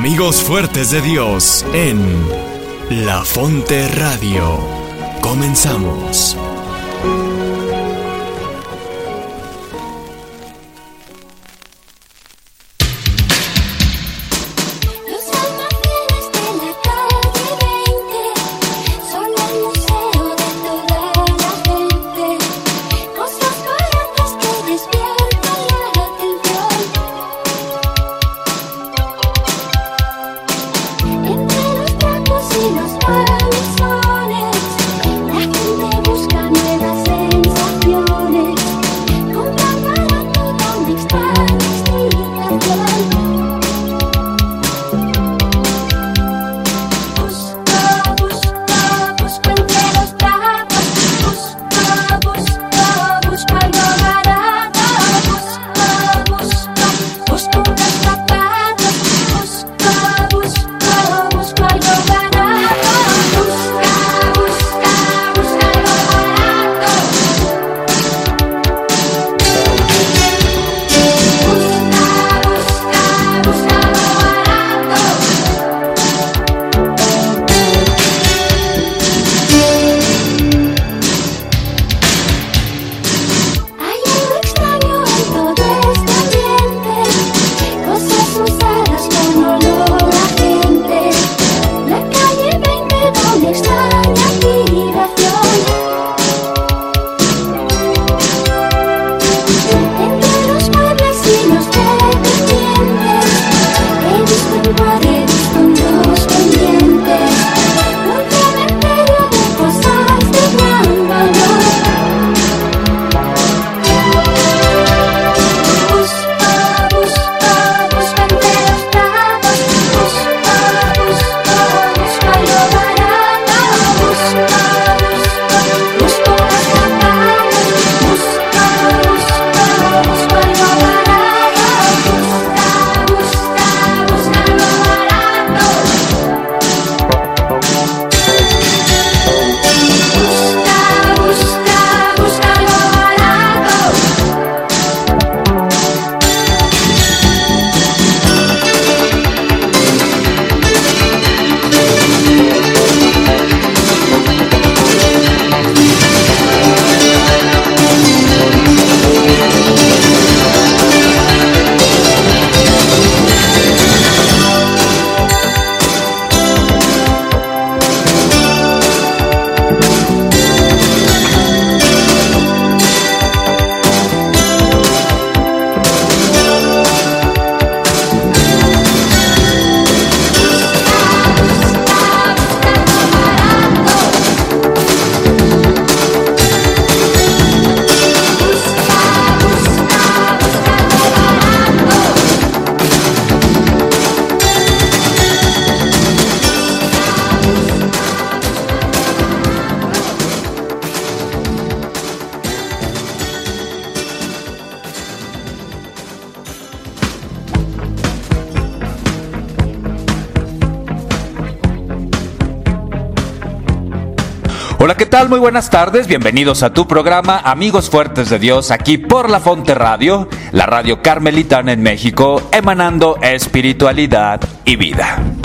Amigos fuertes de Dios en La Fonte Radio. Comenzamos. Buenas tardes, bienvenidos a tu programa Amigos Fuertes de Dios, aquí por La Fonte Radio, la radio carmelitana en México, emanando espiritualidad y vida.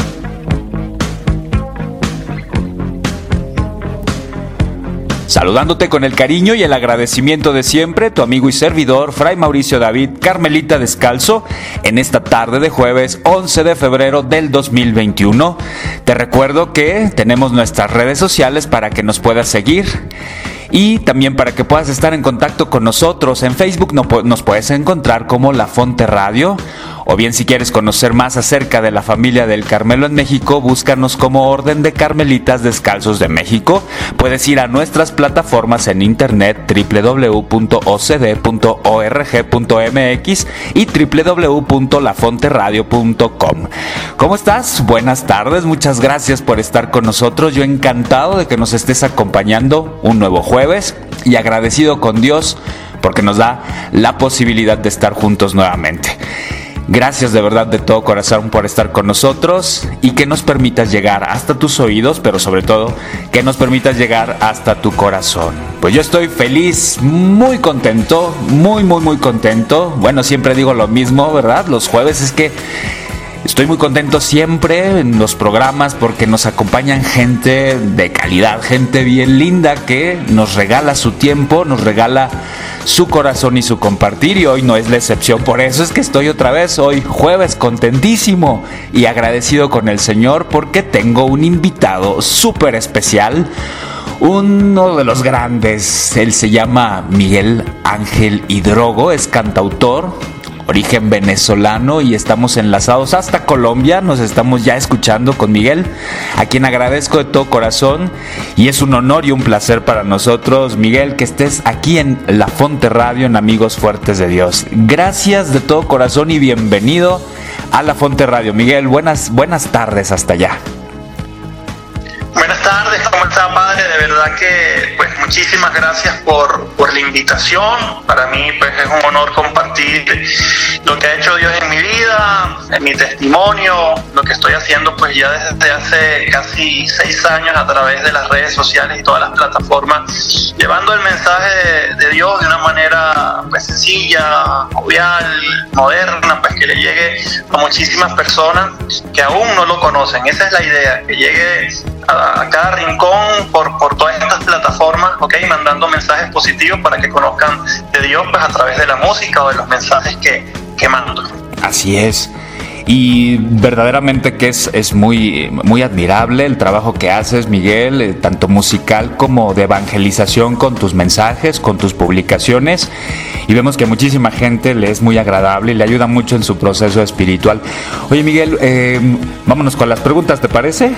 Saludándote con el cariño y el agradecimiento de siempre, tu amigo y servidor, Fray Mauricio David Carmelita Descalzo, en esta tarde de jueves 11 de febrero del 2021. Te recuerdo que tenemos nuestras redes sociales para que nos puedas seguir y también para que puedas estar en contacto con nosotros. En Facebook nos puedes encontrar como La Fonte Radio O bien si quieres conocer más acerca de la familia del Carmelo en México, búscanos como Orden de Carmelitas Descalzos de México. Puedes ir a nuestras plataformas en internet www.ocd.org.mx y www.lafonteradio.com. ¿Cómo estás? Buenas tardes, muchas gracias por estar con nosotros. Yo encantado de que nos estés acompañando un nuevo jueves y agradecido con Dios porque nos da la posibilidad de estar juntos nuevamente. Gracias de verdad de todo corazón por estar con nosotros y que nos permitas llegar hasta tus oídos, pero sobre todo que nos permitas llegar hasta tu corazón. Pues yo estoy feliz, muy contento, muy, muy, muy contento. Bueno, siempre digo lo mismo, ¿verdad? Los jueves es que Estoy muy contento siempre en los programas porque nos acompañan gente de calidad, gente bien linda que nos regala su tiempo, nos regala su corazón y su compartir y hoy no es la excepción. Por eso es que estoy otra vez hoy jueves contentísimo y agradecido con el Señor porque tengo un invitado súper especial. Uno de los grandes, él se llama Miguel Ángel Hidrogo, es cantautor, origen venezolano y estamos enlazados hasta Colombia. Nos estamos ya escuchando con Miguel, a quien agradezco de todo corazón y es un honor y un placer para nosotros, Miguel, que estés aquí en La Fonte Radio en Amigos Fuertes de Dios. Gracias de todo corazón y bienvenido a La Fonte Radio. Miguel, buenas, buenas tardes hasta allá. Verdad que pues muchísimas gracias por, por la invitación. Para mí pues es un honor compartir lo que ha hecho Dios en mi vida, en mi testimonio, lo que estoy haciendo pues ya desde hace casi seis años a través de las redes sociales y todas las plataformas, llevando el mensaje de, Dios de una manera pues sencilla, jovial, moderna, pues que le llegue a muchísimas personas que aún no lo conocen. Esa es la idea, que llegue a, cada rincón por, por todas estas plataformas, ok, mandando mensajes positivos para que conozcan de Dios pues a través de la música o de los mensajes que, quemando. Así es. Y verdaderamente que es, es muy, muy admirable el trabajo que haces, Miguel, eh, tanto musical como de evangelización con tus mensajes, con tus publicaciones. Y vemos que muchísima gente le es muy agradable y le ayuda mucho en su proceso espiritual. Oye, Miguel, eh, vámonos con las preguntas, ¿te parece?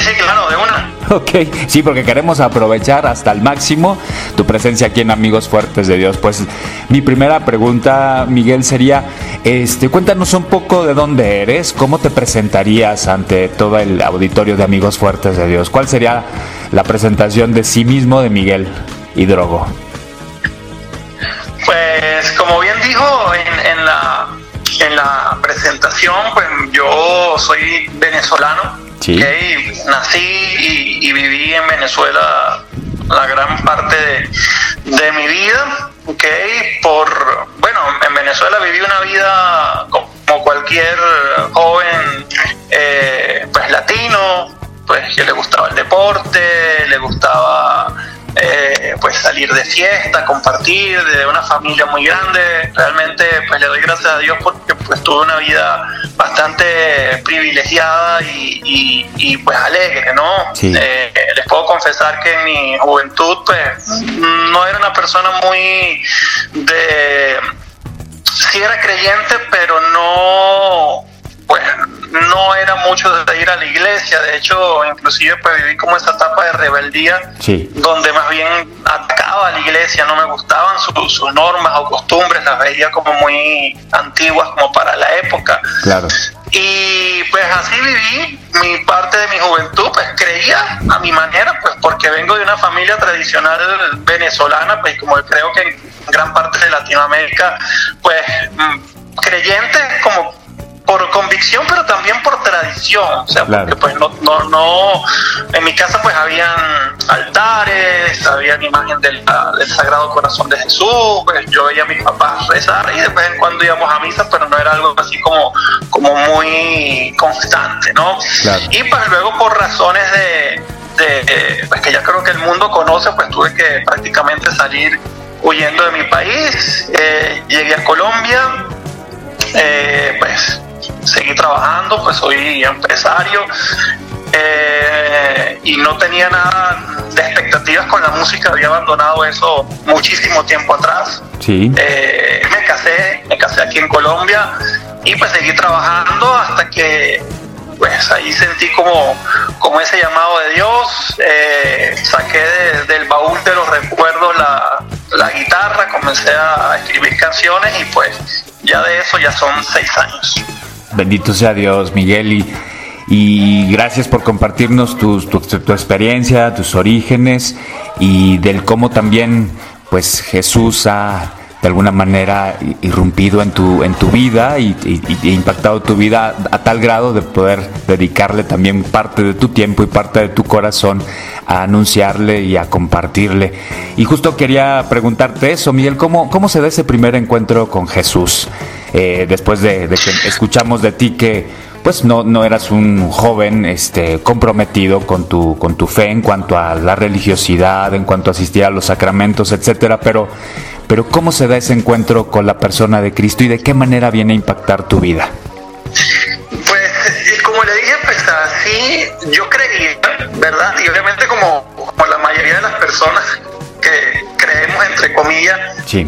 Sí, claro, de una. Ok, sí, porque queremos aprovechar hasta el máximo tu presencia aquí en Amigos Fuertes de Dios. Pues mi primera pregunta, Miguel, sería, este, cuéntanos un poco de dónde eres, cómo te presentarías ante todo el auditorio de Amigos Fuertes de Dios. ¿Cuál sería la presentación de sí mismo de Miguel Hidrogo? Pues como bien dijo en, la, en la presentación, pues yo soy venezolano nací y, viví en Venezuela la gran parte de, mi vida, okay, por, bueno, en Venezuela viví una vida como cualquier joven, eh, pues latino, pues que le gustaba el deporte, le gustaba eh, pues salir de fiesta, compartir, de una familia muy grande. Realmente pues le doy gracias a Dios porque pues tuve una vida bastante privilegiada y, pues alegre, ¿no? Eh, les puedo confesar que en mi juventud pues no era una persona muy de... Sí era creyente, pero no pues no era mucho de ir a la iglesia, de hecho inclusive pues viví como esa etapa de rebeldía donde más bien atacaba a la iglesia, no me gustaban sus normas o costumbres, las veía como muy antiguas como para la época. Claro. Y pues así viví mi parte de mi juventud, pues creía a mi manera, pues porque vengo de una familia tradicional venezolana, pues como creo que en gran parte de Latinoamérica, pues mm, creyentes como por convicción, pero también por tradición. O sea, porque pues no, no, no, en mi casa pues habían altares, había imagen del, del Sagrado Corazón de Jesús, pues yo veía a mis papás rezar y de vez en cuando íbamos a misa, pero no era algo así como, como muy constante, ¿no? Y pues luego por razones de, de pues que ya creo que el mundo conoce, pues tuve que prácticamente salir huyendo de mi país, eh, llegué a Colombia, eh, pues seguí trabajando, pues soy empresario eh, y no tenía nada de expectativas con la música, había abandonado eso muchísimo tiempo atrás. Sí. Eh, me casé, me casé aquí en Colombia y pues seguí trabajando hasta que pues ahí sentí como, como ese llamado de Dios, eh, saqué del baúl de los recuerdos la, la guitarra, comencé a escribir canciones y pues ya de eso ya son seis años. Bendito sea Dios, Miguel, y, y gracias por compartirnos tu, tu, experiencia, tus orígenes y del cómo también pues Jesús ha de alguna manera irrumpido en tu, en tu vida y, impactado tu vida a, tal grado de poder dedicarle también parte de tu tiempo y parte de tu corazón a anunciarle y a compartirle. Y justo quería preguntarte eso, Miguel, ¿cómo, cómo se da ese primer encuentro con Jesús? Eh, después de, que escuchamos de ti que pues no, no eras un joven este, comprometido con tu, con tu fe en cuanto a la religiosidad, en cuanto a asistir a los sacramentos, etcétera, pero, pero ¿cómo se da ese encuentro con la persona de Cristo y de qué manera viene a impactar tu vida? Pues, como le dije, pues así yo creía, ¿verdad? Y obviamente como, como la mayoría de las personas comillas,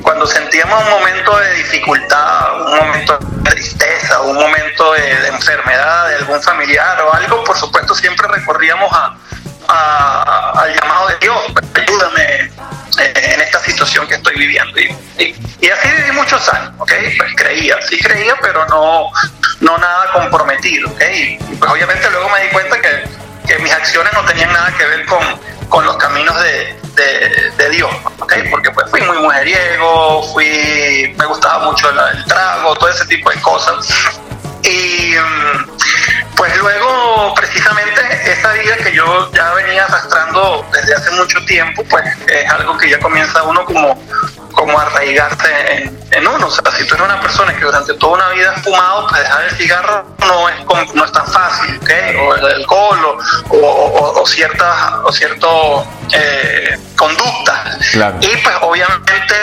cuando sentíamos un momento de dificultad, un momento de tristeza, un momento de, enfermedad de algún familiar o algo, por supuesto siempre recorríamos a, al llamado de Dios, ayúdame eh, en esta situación que estoy viviendo. Y, así viví muchos años, ¿ok? Pues creía, sí creía, pero no, no nada comprometido, ¿ok? Y pues obviamente luego me di cuenta que, que mis acciones no tenían nada que ver con, con los caminos de, de, Dios, ¿okay? porque pues fui muy mujeriego, fui, me gustaba mucho el, trago, todo ese tipo de cosas. Y mm, pues luego, precisamente, esa vida que yo ya venía arrastrando desde hace mucho tiempo, pues es algo que ya comienza uno como como arraigarse en, en, uno. O sea, si tú eres una persona que durante toda una vida has fumado, pues dejar el cigarro no es, no es tan fácil, ¿ok? O el alcohol o, o, o ciertas o cierto, eh, conductas. Y pues obviamente,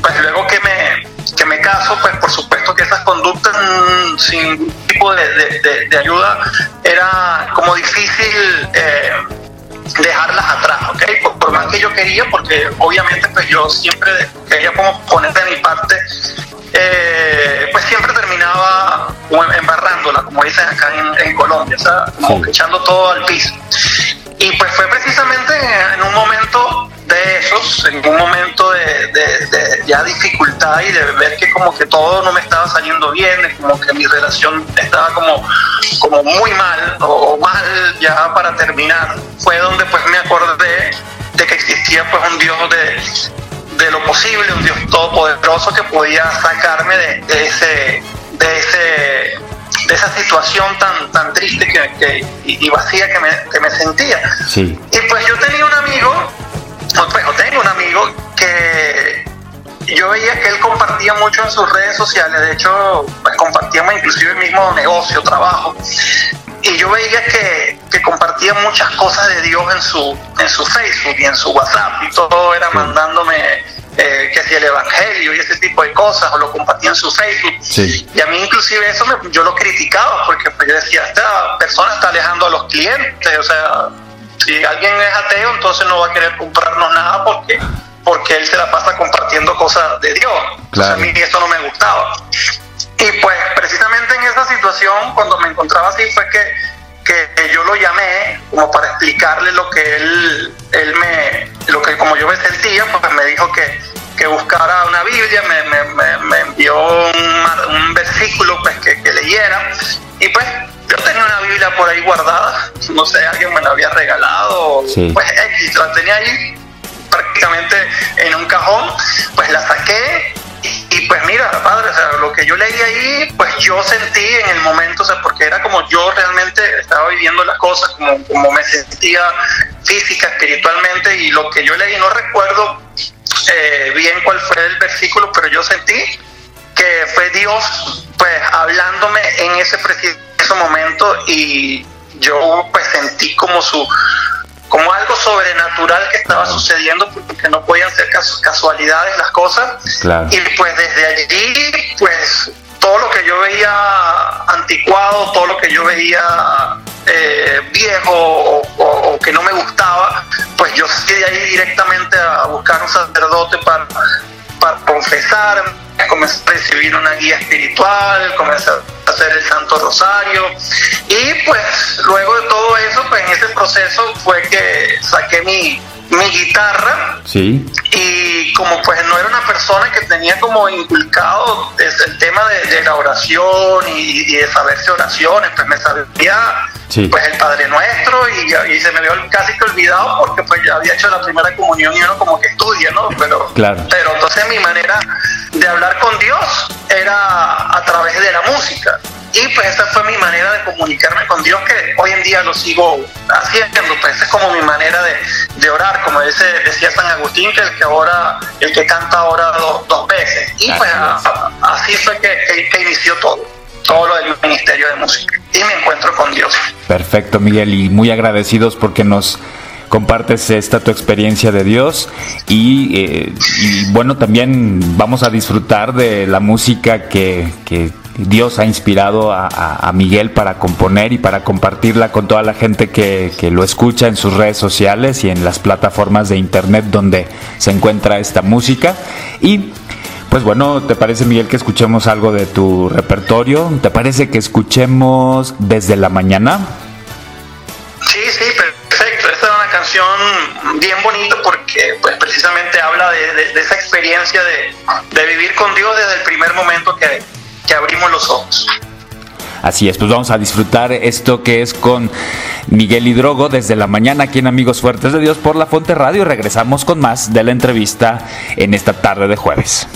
pues luego que me, que me caso, pues por supuesto que esas conductas mm, sin tipo de, de, de, ayuda era como difícil. Eh, dejarlas atrás, ¿ok? Por, más que yo quería, porque obviamente pues yo siempre quería como poner de mi parte, eh, pues siempre terminaba embarrándola, como dicen acá en, Colombia, o sea, como echando todo al piso. Y pues fue precisamente en un momento de esos, en un momento de, ya dificultad y de ver que como que todo no me estaba saliendo bien, como que mi relación estaba como, como muy mal o mal ya para terminar, fue donde pues me acordé de que existía pues un Dios de, de lo posible, un Dios todopoderoso que podía sacarme de, ese, de ese de esa situación tan, tan triste que, y, vacía que me, que me sentía. Sí. Y yo veía que él compartía mucho en sus redes sociales, de hecho, pues, compartíamos inclusive el mismo negocio, trabajo, y yo veía que, que, compartía muchas cosas de Dios en su, en su Facebook y en su WhatsApp, y todo era mandándome eh, que si el Evangelio y ese tipo de cosas, o lo compartía en su Facebook. Y a mí inclusive eso yo lo criticaba, porque pues, yo decía, esta persona está alejando a los clientes, o sea, si alguien es ateo, entonces no va a querer comprarnos nada porque, porque él se la pasa compartiendo cosas de Dios. a mí eso no me gustaba. Y pues precisamente en esa situación, cuando me encontraba así, fue que, que yo lo llamé como para explicarle lo que él, él me, lo que como yo me sentía, pues me dijo que, que buscara una Biblia, me, me, me envió un, un, versículo pues que, que leyera. Y pues yo tenía una Biblia por ahí guardada, no sé, alguien me la había regalado, pues X, la tenía ahí prácticamente en un cajón, pues la saqué y, pues mira, padre, o sea, lo que yo leí ahí, pues yo sentí en el momento, o sea, porque era como yo realmente estaba viviendo las cosas, como, como me sentía física, espiritualmente, y lo que yo leí, no recuerdo eh, bien cuál fue el versículo, pero yo sentí que fue Dios, pues, hablándome en ese preciso momento y yo pues sentí como su como algo sobrenatural que estaba sucediendo porque no podían ser casualidades las cosas. Y pues desde allí pues todo lo que yo veía anticuado todo lo que yo veía eh, viejo o, que no me gustaba pues yo fui de ahí directamente a buscar un sacerdote para para confesar comencé a recibir una guía espiritual, comencé a hacer el Santo Rosario y pues luego de todo eso, pues en ese proceso fue que saqué mi, mi guitarra. Sí. Y como pues no era una persona que tenía como inculcado el tema de, la oración y, de saberse oraciones, pues me sabía pues el Padre Nuestro y, se me vio casi que olvidado porque pues ya había hecho la primera comunión y uno como que estudia, ¿no? Pero, claro. pero entonces mi manera de hablar con Dios era a través de la música. Y pues esa fue mi manera de comunicarme con Dios, que hoy en día lo sigo haciendo. Pues esa es como mi manera de, de orar, como dice, decía San Agustín, que el que ahora, el que canta ahora dos, veces. Y pues así fue que, que, inició todo, todo lo del ministerio de música. Y me encuentro con Dios. Perfecto, Miguel, y muy agradecidos porque nos compartes esta tu experiencia de Dios y, eh, y, bueno, también vamos a disfrutar de la música que, que Dios ha inspirado a, Miguel para componer y para compartirla con toda la gente que, lo escucha en sus redes sociales y en las plataformas de internet donde se encuentra esta música. Y pues bueno, ¿te parece Miguel que escuchemos algo de tu repertorio? ¿Te parece que escuchemos desde la mañana? Bien bonita porque pues precisamente habla de, esa experiencia de, de vivir con Dios desde el primer momento que, que abrimos los ojos. Así es, pues vamos a disfrutar esto que es con Miguel Hidrogo desde la mañana aquí en Amigos Fuertes de Dios por la Fonte Radio. Regresamos con más de la entrevista en esta tarde de jueves.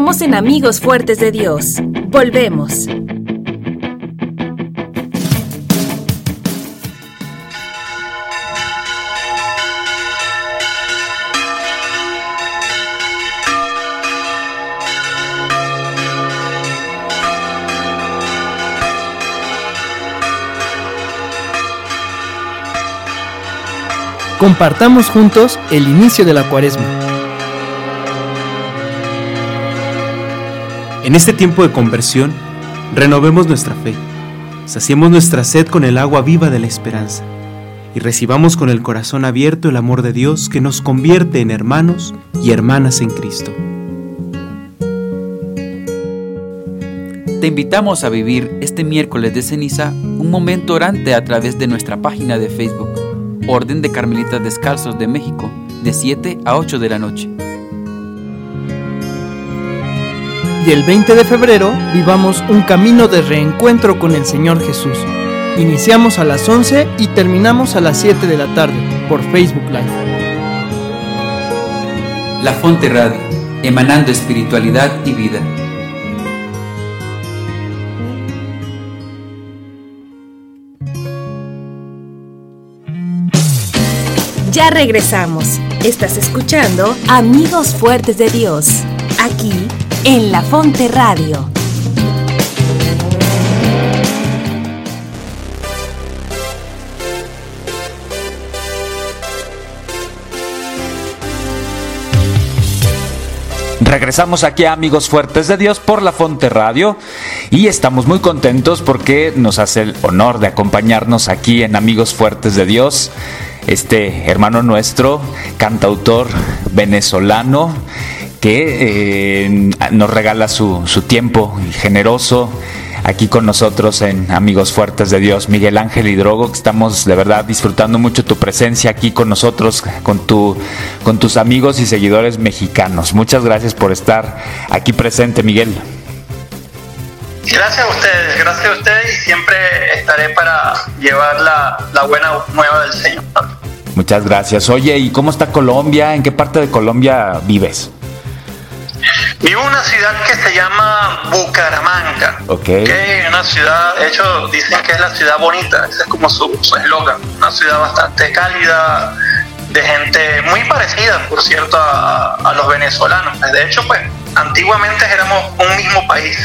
Estamos en Amigos Fuertes de Dios. Volvemos. Compartamos juntos el inicio de la cuaresma. En este tiempo de conversión, renovemos nuestra fe, saciemos nuestra sed con el agua viva de la esperanza y recibamos con el corazón abierto el amor de Dios que nos convierte en hermanos y hermanas en Cristo. Te invitamos a vivir este miércoles de ceniza un momento orante a través de nuestra página de Facebook Orden de Carmelitas Descalzos de México, de 7 a 8 de la noche. Y el 20 de febrero vivamos un camino de reencuentro con el Señor Jesús. Iniciamos a las 11 y terminamos a las 7 de la tarde por Facebook Live. La Fonte Radio, emanando espiritualidad y vida. Ya regresamos. Estás escuchando Amigos Fuertes de Dios, aquí en La Fonte Radio. Regresamos aquí a Amigos Fuertes de Dios por La Fonte Radio y estamos muy contentos porque nos hace el honor de acompañarnos aquí en Amigos Fuertes de Dios este hermano nuestro, cantautor venezolano, que eh, nos regala su, tiempo generoso aquí con nosotros en Amigos Fuertes de Dios, Miguel Ángel Hidrogo, que estamos de verdad disfrutando mucho tu presencia aquí con nosotros, con, tu, con tus amigos y seguidores mexicanos. Muchas gracias por estar aquí presente, Miguel. Gracias a ustedes, gracias a ustedes y siempre estaré para llevar la, la buena nueva del Señor. Muchas gracias. Oye, ¿y cómo está Colombia? ¿En qué parte de Colombia vives? Vivo en una ciudad que se llama Bucaramanga. Que es una ciudad, de hecho, dicen que es la ciudad bonita, ese es como su eslogan. Una ciudad bastante cálida, de gente muy parecida, por cierto, a, a los venezolanos. De hecho, pues, antiguamente éramos un mismo país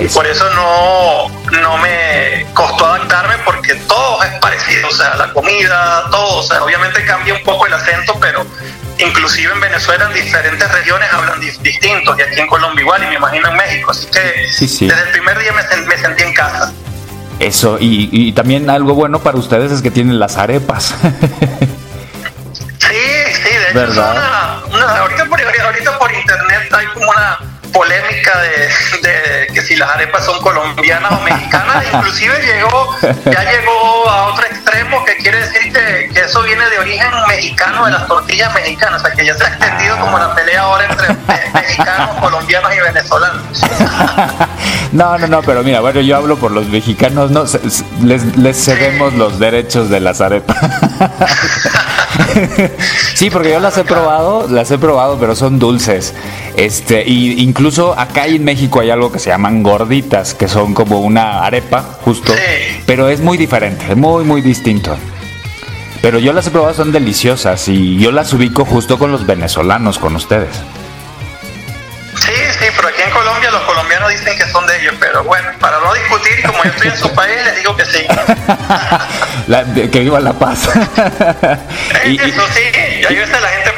y por eso no, no me costó adaptarme porque todo es parecido, o sea, la comida, todo, o sea, obviamente cambia un poco el acento, pero inclusive en Venezuela en diferentes regiones hablan distintos y aquí en Colombia igual y me imagino en México, así que desde el primer día me, me sentí en casa. Eso, y, y, también algo bueno para ustedes es que tienen las arepas. sí, sí, de hecho, una, una, ahorita, por, ahorita por internet hay como una polémica de, que si las arepas son colombianas o mexicanas, inclusive llegó, ya llegó a otro extremo que quiere decir que, eso viene de origen mexicano, de las tortillas mexicanas, o sea que ya se ha extendido como la pelea ahora entre mexicanos, colombianos y venezolanos. No, no, no, pero mira, bueno, yo hablo por los mexicanos, no, les, les cedemos los derechos de las arepas. sí, porque yo las he probado, las he probado, pero son dulces. Este, y incluso acá en México hay algo que se llaman gorditas, que son como una arepa, justo, pero es muy diferente, muy, muy distinto. Pero yo las he probado, son deliciosas y yo las ubico justo con los venezolanos, con ustedes. Sí, sí, pero aquí en Colombia los colombianos dicen que son de ellos, pero bueno, para no discutir, como yo estoy en su país, les digo que sí. que viva la paz. y, eso sí, y a veces la gente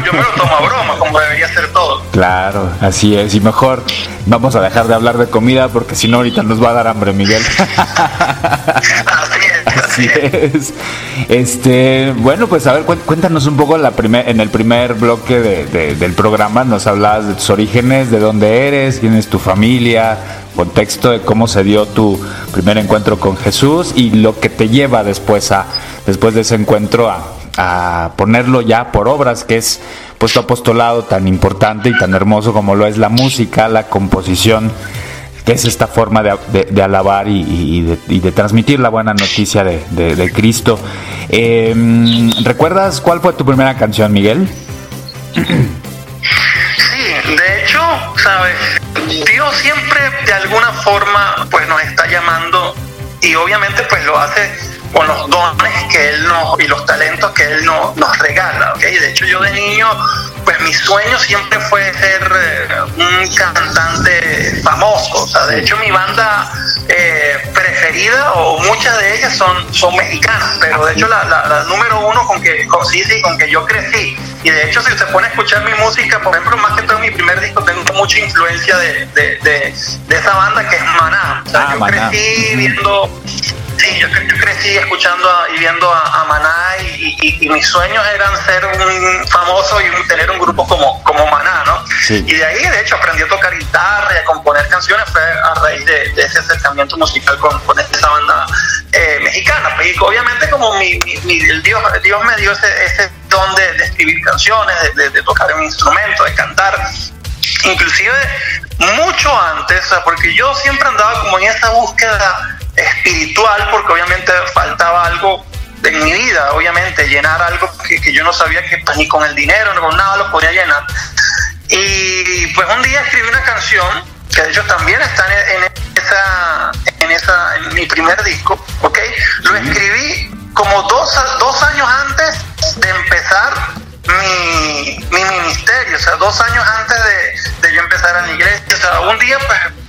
yo, me lo tomo a broma, como debería ser todo. Claro, así es, y mejor vamos a dejar de hablar de comida porque si no ahorita nos va a dar hambre, Miguel. así es. Así es. Este, bueno, pues a ver, cuéntanos un poco la primer, en el primer bloque de, del programa, nos hablabas de tus orígenes, de dónde eres, quién es tu familia, contexto de cómo se dio tu primer encuentro con Jesús y lo que te lleva después a, después de ese encuentro a, a ponerlo ya por obras, que es pues tu apostolado tan importante y tan hermoso como lo es la música, la composición que es esta forma de, alabar y, de, transmitir la buena noticia de, Cristo. Em, ¿Recuerdas cuál fue tu primera canción, Miguel? sabes, Dios siempre de alguna forma pues nos está llamando y obviamente pues lo hace con los dones que Él nos y los talentos que Él nos, nos regala. ¿okay? De hecho yo de niño pues mi sueño siempre fue ser eh, un cantante famoso. O sea, de hecho mi banda eh, preferida o muchas de ellas son, son mexicanas, pero de hecho la, la, número uno con que con, sí, sí, con que yo crecí. Y de hecho si se pone a escuchar mi música, por ejemplo, más que todo en mi primer disco, tengo mucha influencia de, de, de, esa banda que es Maná. O sea, ah, yo crecí viendo Sí, yo, crecí escuchando y viendo a, Maná y, mis sueños eran ser un famoso y tener un grupo como, como Maná, ¿no? Y de ahí, de hecho, aprendí a tocar guitarra y a componer canciones fue a raíz de, ese acercamiento musical con, con esa banda eh, mexicana. Y obviamente como mi, el Dios, Dios me dio ese, ese don de, escribir canciones, de, de tocar un instrumento, de cantar inclusive mucho antes, porque yo siempre andaba como en esa búsqueda espiritual, porque obviamente faltaba algo en mi vida, obviamente, llenar algo que, yo no sabía que pues, ni con el dinero, ni con nada lo podía llenar. Y pues un día escribí una canción, que de hecho también está en, esa, en, esa, en mi primer disco, ¿ok? Lo escribí como dos, dos años antes de empezar mi, mi ministerio, o sea, dos años antes de, de yo empezar a la iglesia. O sea, un día pues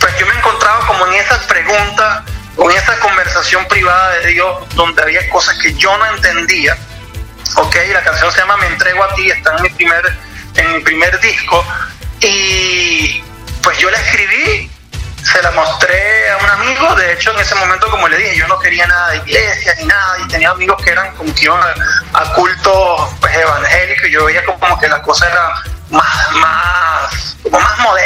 pues yo me encontraba como en esas preguntas, con esa conversación privada de Dios, donde había cosas que yo no entendía. Ok, la canción se llama Me entrego a ti, está en mi primer, en mi primer disco. Y pues yo la escribí, se la mostré a un amigo, de hecho en ese momento como le dije, yo no quería nada de iglesia ni nada, y tenía amigos que eran como que iban a, cultos pues, evangélicos, y yo veía como que la cosa era más, más como más moderna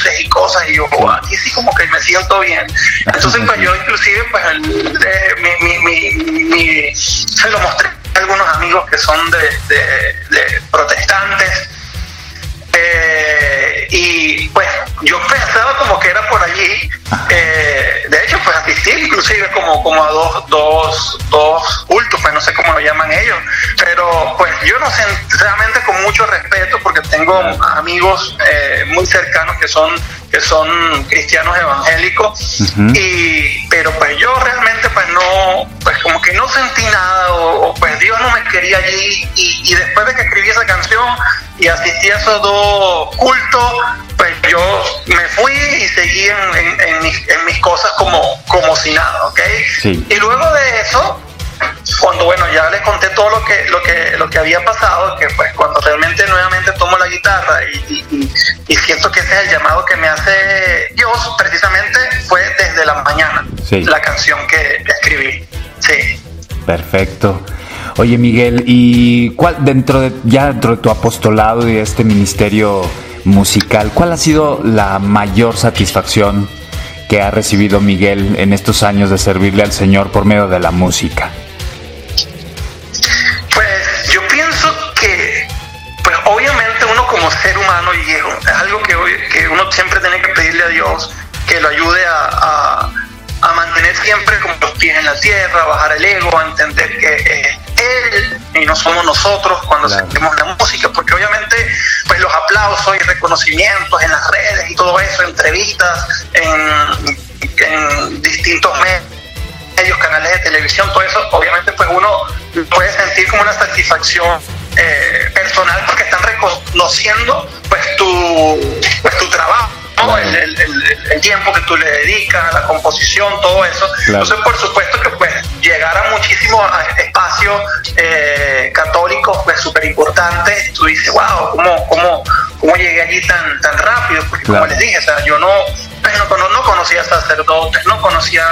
luces y cosas y yo oh, aquí sí como que me siento bien entonces pues yo inclusive pues eh, mi, mi, mi, se lo mostré a algunos amigos que son de, de, protestantes eh, y pues yo pensaba como que era por allí eh, de hecho pues asistí inclusive como, como a dos, dos, dos cultos pues no sé cómo lo llaman ellos. Pero pues yo no sé realmente con mucho respeto porque tengo amigos eh, muy cercanos que son que son cristianos evangélicos. Y pero pues yo realmente pues no pues como que no sentí nada o, pues Dios no me quería allí. Y, después de que escribí esa canción y asistí a esos dos cultos pues yo me fui y seguí en, en, mis, en mis, cosas como como si nada ¿ok? y luego de eso cuando bueno ya les conté todo lo que lo que lo que había pasado que pues cuando realmente nuevamente tomo la guitarra y, siento que ese es el llamado que me hace Dios precisamente fue desde la mañana la canción que, escribí. Sí. Perfecto. Oye Miguel y cuál dentro de ya dentro de tu apostolado y este ministerio musical cuál ha sido la mayor satisfacción que ha recibido Miguel en estos años de servirle al Señor por medio de la música? ser humano y es algo que, que uno siempre tiene que pedirle a Dios que lo ayude a, mantener siempre como los pies en la tierra, bajar el ego, a entender que es Él y no somos nosotros cuando sentimos la música, porque obviamente pues los aplausos y reconocimientos en las redes y todo eso, entrevistas en, en distintos medios, canales de televisión, todo eso, obviamente pues uno puede sentir como una satisfacción eh, personal porque están reconociendo pues tu, pues, tu trabajo. El, tiempo que tú le dedicas a la composición, todo eso. Entonces, por supuesto que pues llegar a muchísimos espacios eh, católicos pues súper importantes, tú dices, wow, ¿cómo, cómo, cómo llegué allí tan, tan rápido? Porque como les dije, o sea, yo no, pues, no, no, conocía sacerdotes, no conocía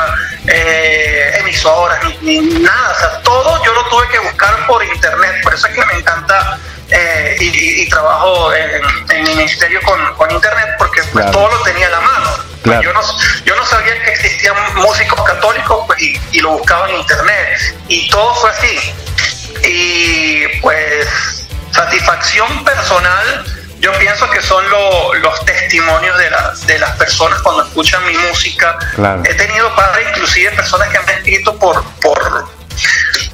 eh, emisoras, ni, nada, o sea, todo yo lo tuve que buscar por internet, por eso es que me encanta eh, y, trabajo en, mi ministerio con, internet porque pues, todo lo tenía a la mano. Pues, yo, no, yo no sabía que existían músicos católicos pues, y, lo buscaba en internet y todo fue así. Y pues satisfacción personal, yo pienso que son los testimonios de, de las personas cuando escuchan mi música. He tenido padres, inclusive personas que me han escrito por, por,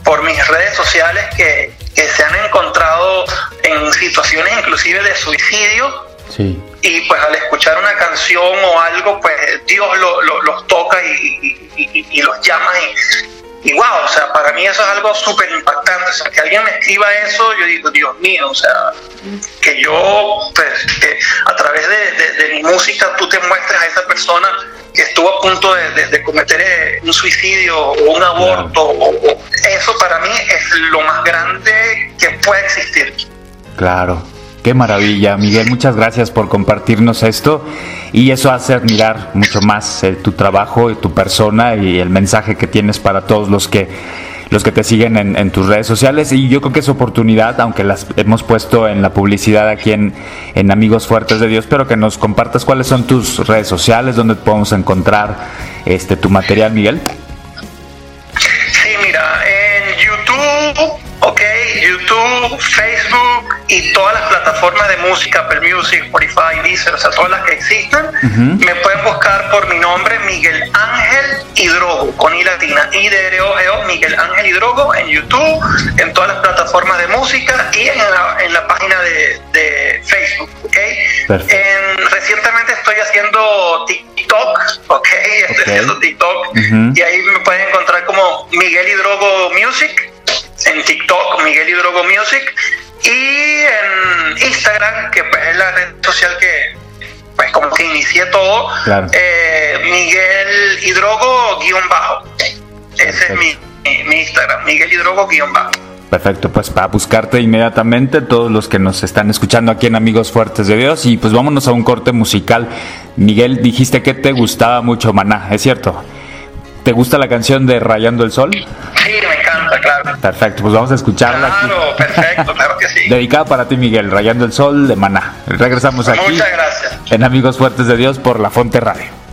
por mis redes sociales que, que se han encontrado en situaciones inclusive de suicidio Sí. Y pues al escuchar una canción o algo, pues Dios los toca y, los llama y, wow, o sea, para mí eso es algo súper impactante. O sea, que alguien me escriba eso, yo digo, Dios mío, o sea, que yo, pues, que a través de, mi música tú te muestres a esa persona que estuvo a punto de, cometer eh, un suicidio o un aborto, o, eso para mí es lo más grande que puede existir. Claro. Qué maravilla, Miguel. Muchas gracias por compartirnos esto. Y eso hace admirar mucho más eh, tu trabajo y tu persona y el mensaje que tienes para todos los que los que te siguen en, tus redes sociales y yo creo que es oportunidad, aunque las hemos puesto en la publicidad aquí en, en Amigos Fuertes de Dios, pero que nos compartas cuáles son tus redes sociales, donde podemos encontrar este tu material, Miguel. YouTube, Facebook y todas las plataformas de música, Apple Music, Spotify, Deezer, o sea, todas las que existen, me pueden buscar por mi nombre, Miguel Ángel Hidrogo, con I latina, I de O, -E -O Miguel Ángel Hidrogo, en YouTube, en todas las plataformas de música y en la, en la página de, Facebook, ok. recientemente estoy haciendo TikTok, ok, estoy haciendo TikTok y ahí me pueden encontrar como Miguel Hidrogo Music en TikTok, Miguel Hidrogo Music, y en Instagram, que pues es la red social que, pues como que inicié todo, eh, Miguel Hidrogo guion bajo. Ese es mi, mi, Instagram, Miguel Hidrogo guion bajo. Perfecto, pues para buscarte inmediatamente todos los que nos están escuchando aquí en Amigos Fuertes de Dios y pues vámonos a un corte musical. Miguel, dijiste que te gustaba mucho Maná, ¿es cierto? ¿Te gusta la canción de Rayando el Sol? Sí, me encanta, claro. Perfecto, pues vamos a escucharla. Claro, perfecto, claro que sí. Dedicada para ti, Miguel, Rayando el Sol de Maná. Regresamos aquí. Muchas gracias. En Amigos Fuertes de Dios por La Fonte Radio.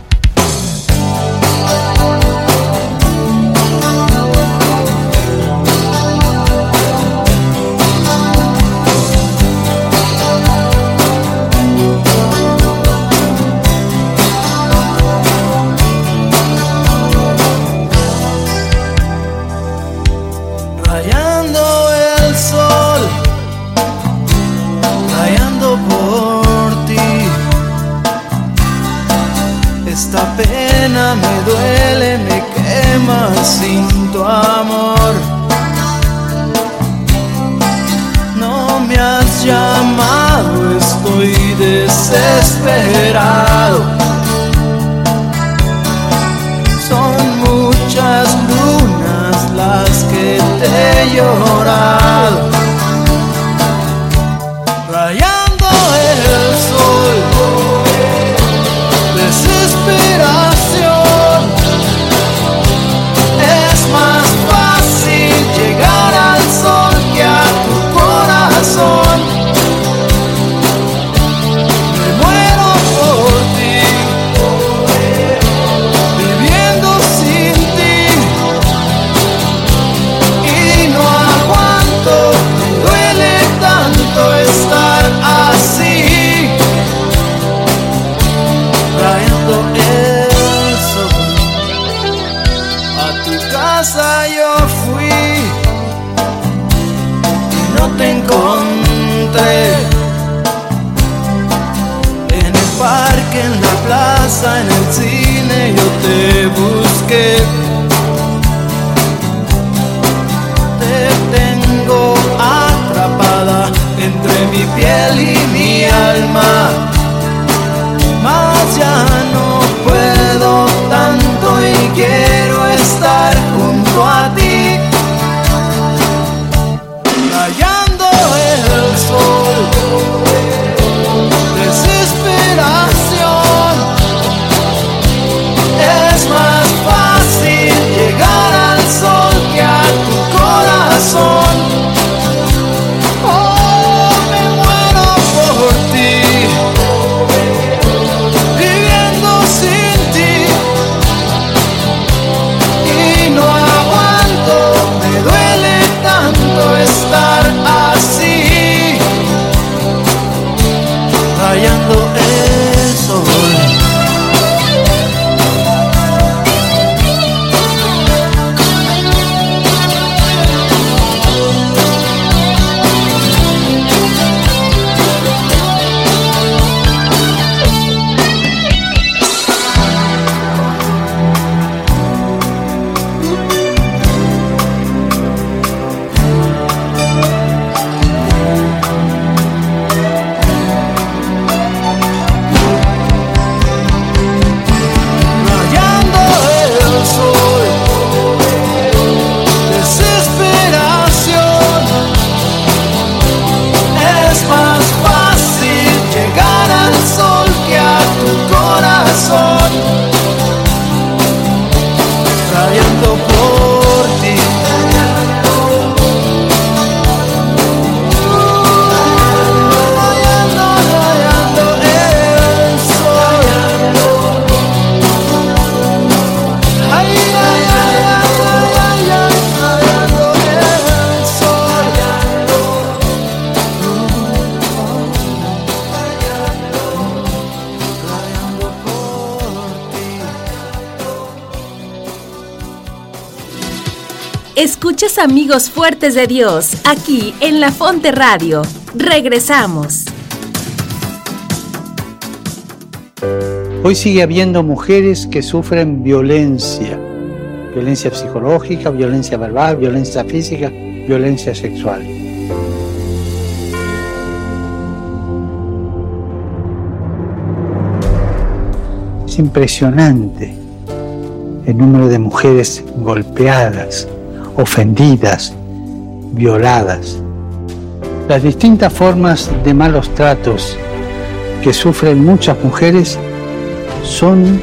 Amigos fuertes de Dios aquí en La Fonte Radio. Regresamos. Hoy sigue habiendo mujeres que sufren violencia, violencia psicológica, violencia verbal, violencia física, violencia sexual. Es impresionante el número de mujeres golpeadas, ofendidas, violadas. Las distintas formas de malos tratos que sufren muchas mujeres son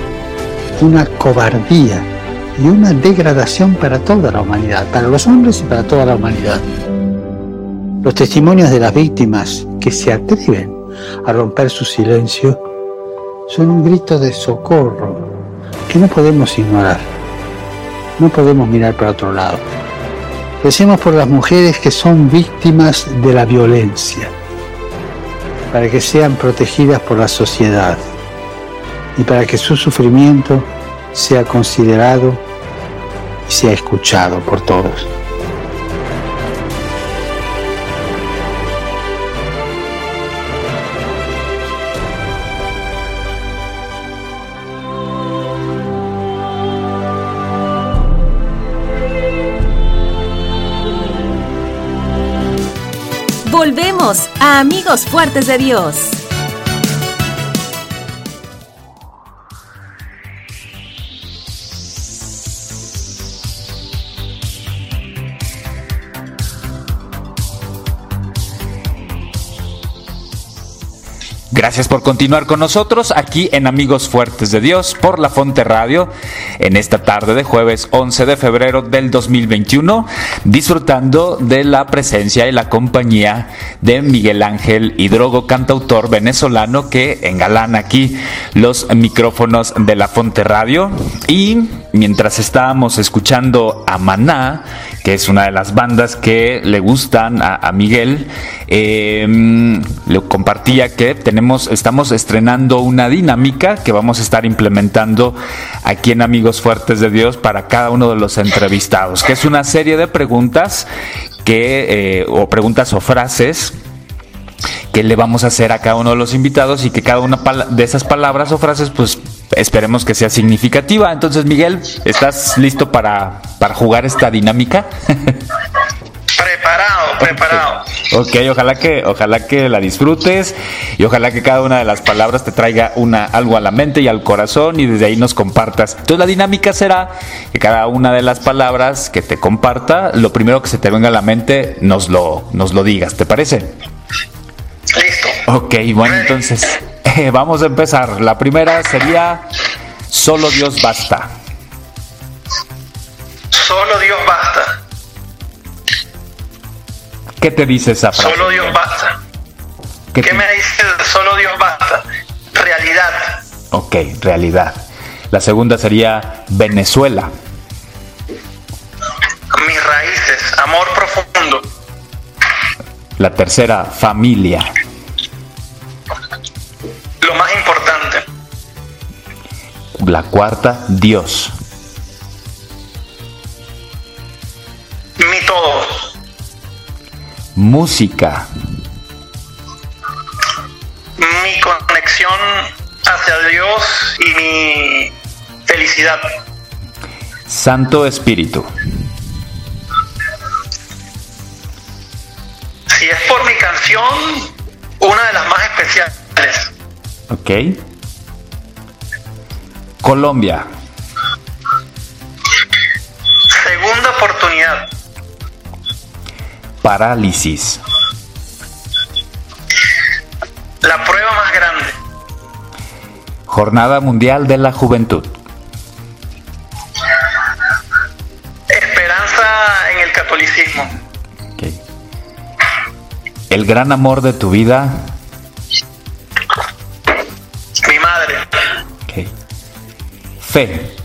una cobardía y una degradación para toda la humanidad, para los hombres y para toda la humanidad. Los testimonios de las víctimas que se atreven a romper su silencio son un grito de socorro que no podemos ignorar. No podemos mirar para otro lado. Decimos por las mujeres que son víctimas de la violencia, para que sean protegidas por la sociedad y para que su sufrimiento sea considerado y sea escuchado por todos. A Amigos Fuertes de Dios. Gracias por continuar con nosotros aquí en Amigos Fuertes de Dios por La Fonte Radio en esta tarde de jueves 11 de febrero del 2021, disfrutando de la presencia y la compañía de Miguel Ángel Hidrogo, cantautor venezolano que engalana aquí los micrófonos de La Fonte Radio. Y mientras estábamos escuchando a Maná, que es una de las bandas que le gustan a, Miguel, eh, le compartía que tenemos, estamos estrenando una dinámica que vamos a estar implementando aquí en Amigos Fuertes de Dios para cada uno de los entrevistados, que es una serie de preguntas que, eh, o preguntas o frases que le vamos a hacer a cada uno de los invitados y que cada una de esas palabras o frases pues esperemos que sea significativa. Entonces, Miguel, ¿estás listo para, para jugar esta dinámica? preparado, preparado. Ok, ojalá que, ojalá que la disfrutes y ojalá que cada una de las palabras te traiga una, algo a la mente y al corazón y desde ahí nos compartas. Entonces la dinámica será que cada una de las palabras que te comparta, lo primero que se te venga a la mente, nos lo, nos lo digas, ¿te parece? Listo. Ok, bueno, entonces vamos a empezar. La primera sería Solo Dios basta. Solo Dios basta. ¿Qué te dice esa frase? Solo Dios basta. ¿Qué, me dice solo Dios basta? Realidad. Ok, realidad. La segunda sería Venezuela. Mis raíces, amor profundo. La tercera, familia. Lo más importante. La cuarta, Dios. Música. Mi conexión hacia Dios y mi felicidad. Santo Espíritu. Si es por mi canción, una de las más especiales. Ok. Colombia. Segunda oportunidad. Parálisis. La prueba más grande. Jornada Mundial de la Juventud. Esperanza en el catolicismo. Okay. El gran amor de tu vida. Mi madre. Okay. Fe.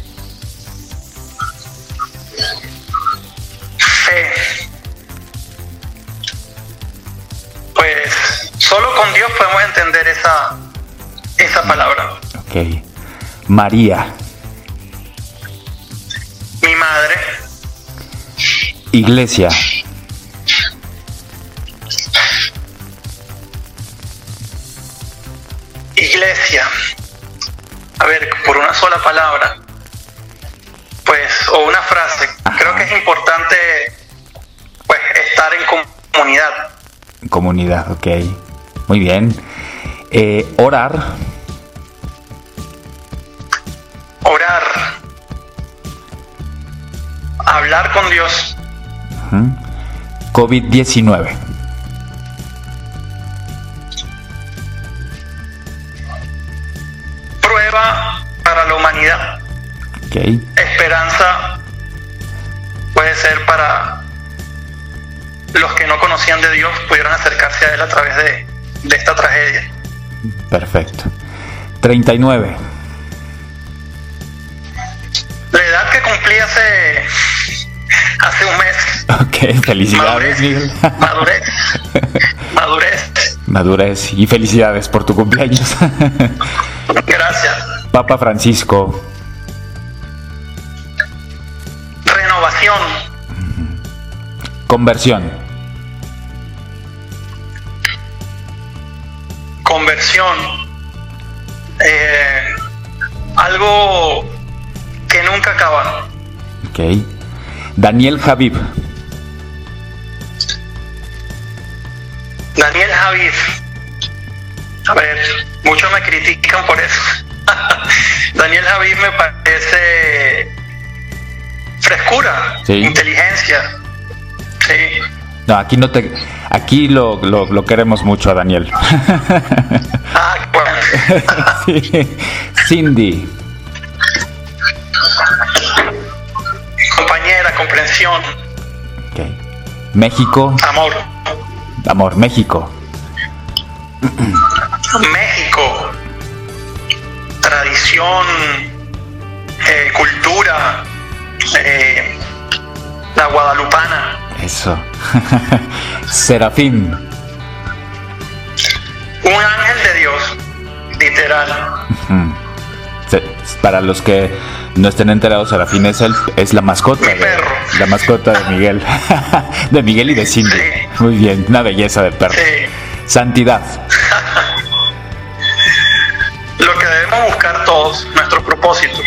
Ok. María. Mi madre. Iglesia. Iglesia. A ver, por una sola palabra. Pues, o una frase. Creo que es importante pues estar en comunidad. Comunidad, ok. Muy bien. Eh, orar. Orar. Hablar con Dios. Ujú. COVID-19. Prueba para la humanidad. Esperanza puede ser para los que no conocían de Dios, pudieron acercarse a Él a través de, de esta tragedia. Perfecto. 39. Hace, hace un mes, Ok, felicidades, Miguel. madurez, madurez. Madurez y felicidades por tu cumpleaños. Gracias. Papa Francisco. Renovación, Conversión. conversión, eh, algo que nunca acaba. Ok. Daniel Javib. Daniel Javid. A ver, muchos me critican por eso. Daniel Javid me parece frescura, Sí. inteligencia. Sí. No, aquí no te. Aquí lo, lo- lo queremos mucho a Daniel. Ah, bueno. Sí. Cindy. Comprensión, Ok. México. amor. Amor, México. México, tradición, eh, cultura, eh, la guadalupana, Eso. Serafín. un ángel de Dios, literal. Para los que no estén enterados, Serafín es, el, es la mascota. Mi de- perro. la mascota de Miguel. de Miguel y de Cindy. Sí. Muy bien, una belleza de perro. Sí. Santidad. Lo que debemos buscar todos, nuestro propósito.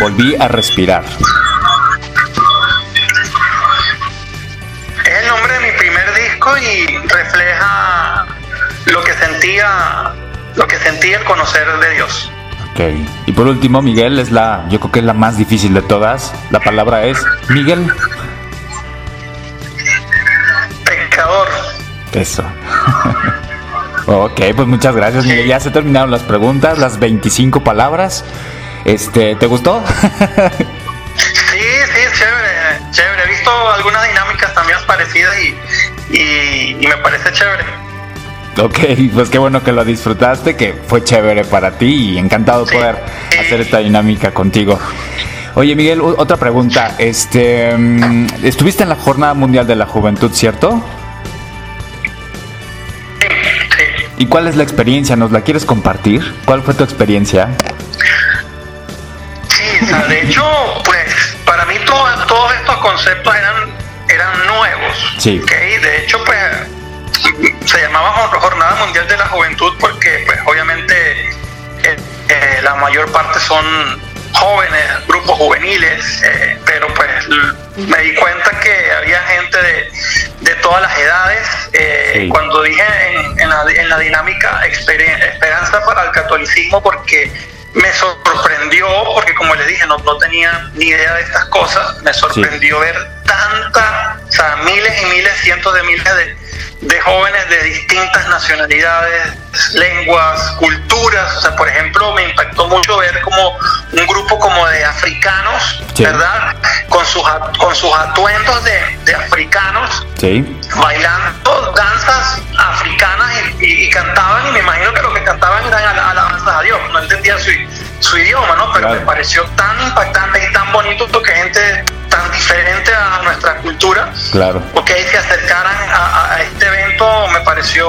Volví a respirar. Es el nombre de mi primer disco y refleja lo que sentía, lo que sentía el conocer de Dios. Ok. Y por último, Miguel es la, yo creo que es la más difícil de todas. La palabra es Miguel. Pecador. Eso. ok, pues muchas gracias, Miguel. Ya se terminaron las preguntas, las 25 palabras. Este, ¿te gustó? Sí, sí, chévere, chévere. He visto algunas dinámicas también parecidas y, y, y me parece chévere. ok, pues qué bueno que lo disfrutaste, que fue chévere para ti y encantado Sí. poder hacer esta dinámica contigo. Oye, Miguel, otra pregunta. Este, mm, estuviste en la Jornada Mundial de la Juventud, ¿cierto? ¿Y cuál es la experiencia? ¿Nos la quieres compartir? ¿Cuál fue tu experiencia? Sí, o sea, de hecho, pues para mí todo- todos estos conceptos eran, eran nuevos. Sí. ¿ok? De hecho, pues se llamaba Jor- Jornada Mundial de la Juventud porque, pues obviamente, eh, eh, la mayor parte son jóvenes, grupos juveniles, eh, pero pues me di cuenta que había gente de, de todas las edades. eh, Sí. Cuando dije en, en la, en la dinámica Esperanza para el Catolicismo, porque me sorprendió, porque como les dije, no, no tenía ni idea de estas cosas, me sorprendió ver tanta, o sea, miles y miles, cientos de miles de, de jóvenes de distintas nacionalidades, lenguas, culturas. O sea, por ejemplo, me impactó mucho ver como un grupo como de africanos, Sí. ¿verdad? Con sus, con sus atuendos de, de africanos, Sí. bailando danzas africanas y, y- y cantaban, y me imagino que lo que cantaban eran ala- alabanzas a Dios. No entendía su, su idioma, ¿no? Pero Claro. me pareció tan impactante y tan bonito que gente tan diferente a nuestra cultura Claro. ok, se acercaran a, a este evento me pareció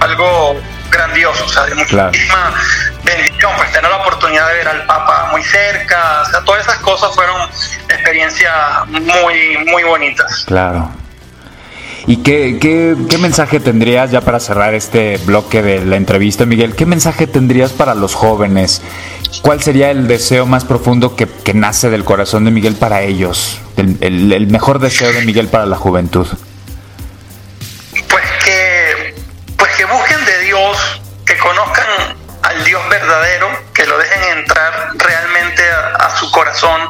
algo grandioso, o sea, de Claro. muchísima bendición, pues tener la oportunidad de ver al Papa muy cerca, o sea, todas esas cosas fueron experiencias muy, muy bonitas. Claro. ¿Y qué, qué, qué, mensaje tendrías ya para cerrar este bloque de la entrevista, Miguel? ¿Qué mensaje tendrías para los jóvenes? ¿Cuál sería el deseo más profundo que, que nace del corazón de Miguel para ellos? El, mejor deseo de Miguel para la juventud. Pues que, pues que busquen de Dios, que conozcan al Dios verdadero, que lo dejen entrar realmente a, su corazón,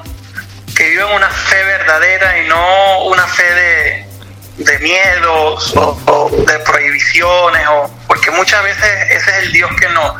que vivan una fe verdadera y no una fe de de miedos o, o, de prohibiciones o porque muchas veces ese es el Dios que nos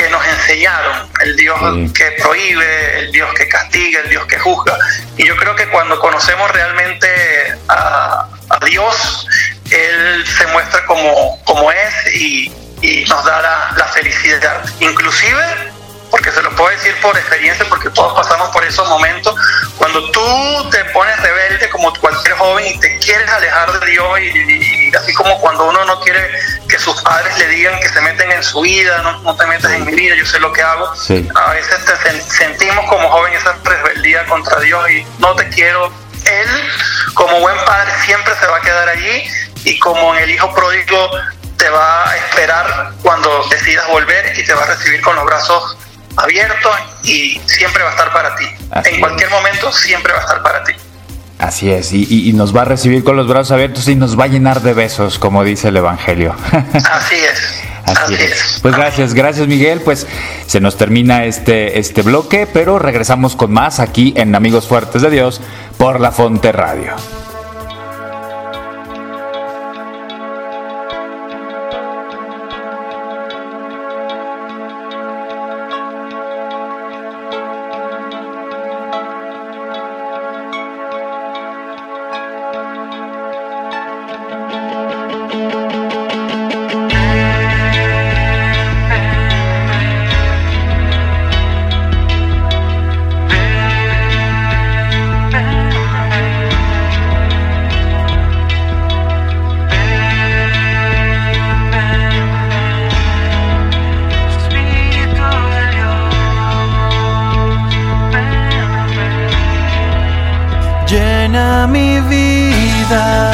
que nos enseñaron el Dios sí. que prohíbe el Dios que castiga el Dios que juzga y yo creo que cuando conocemos realmente a, a Dios él se muestra como como es y, y nos da la, la felicidad inclusive porque se lo puedo decir por experiencia, porque todos pasamos por esos momentos, cuando tú te pones rebelde como cualquier joven y te quieres alejar de Dios y, y, y así como cuando uno no quiere que sus padres le digan que se meten en su vida, no, no te metas en mi vida, yo sé lo que hago, sí. a veces te sen sentimos como joven esa rebeldía contra Dios y no te quiero. Él, como buen padre, siempre se va a quedar allí y como en el hijo pródigo te va a esperar cuando decidas volver y te va a recibir con los brazos abierto y siempre va a estar para ti. Así en cualquier momento siempre va a estar para ti. Así es, y, y, y, nos va a recibir con los brazos abiertos y nos va a llenar de besos, como dice el Evangelio. Así es. Así, Así es. es. Pues gracias, gracias Miguel. Pues se nos termina este, este bloque, pero regresamos con más aquí en Amigos Fuertes de Dios por la Fonte Radio. Mi vida.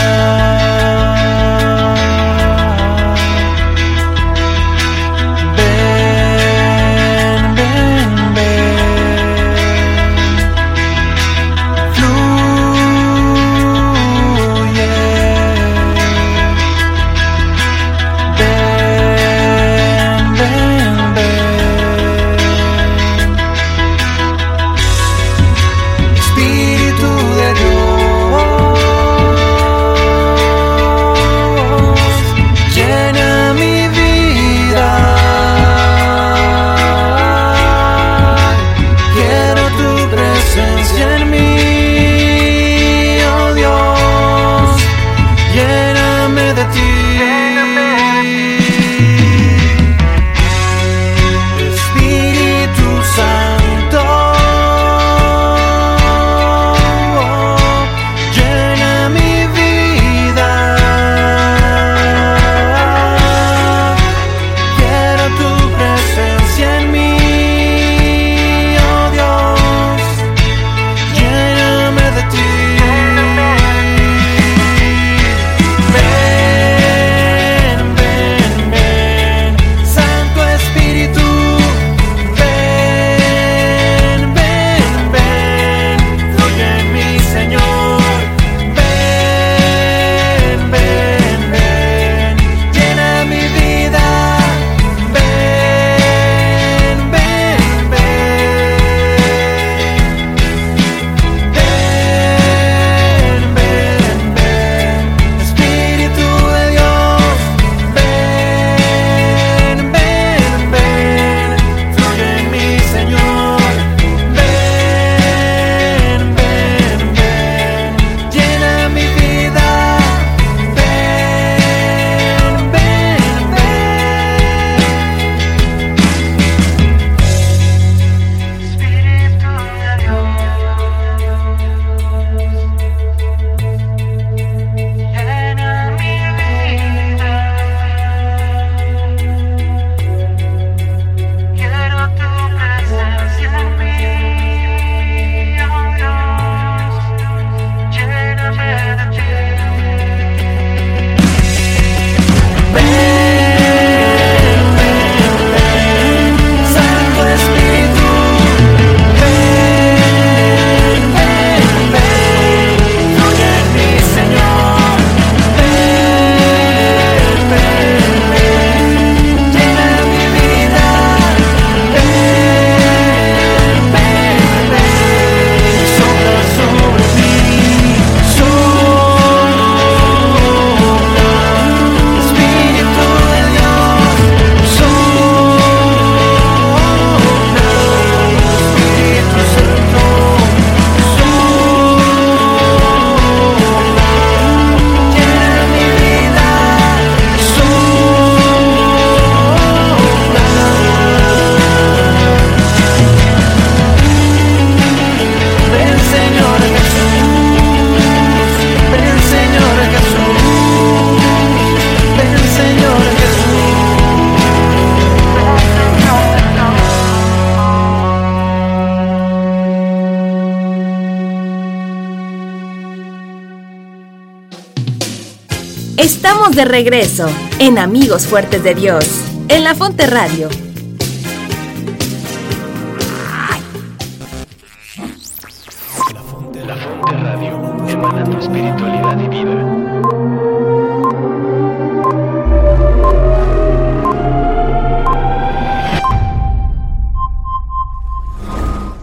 De regreso en Amigos Fuertes de Dios, en la Fonte Radio.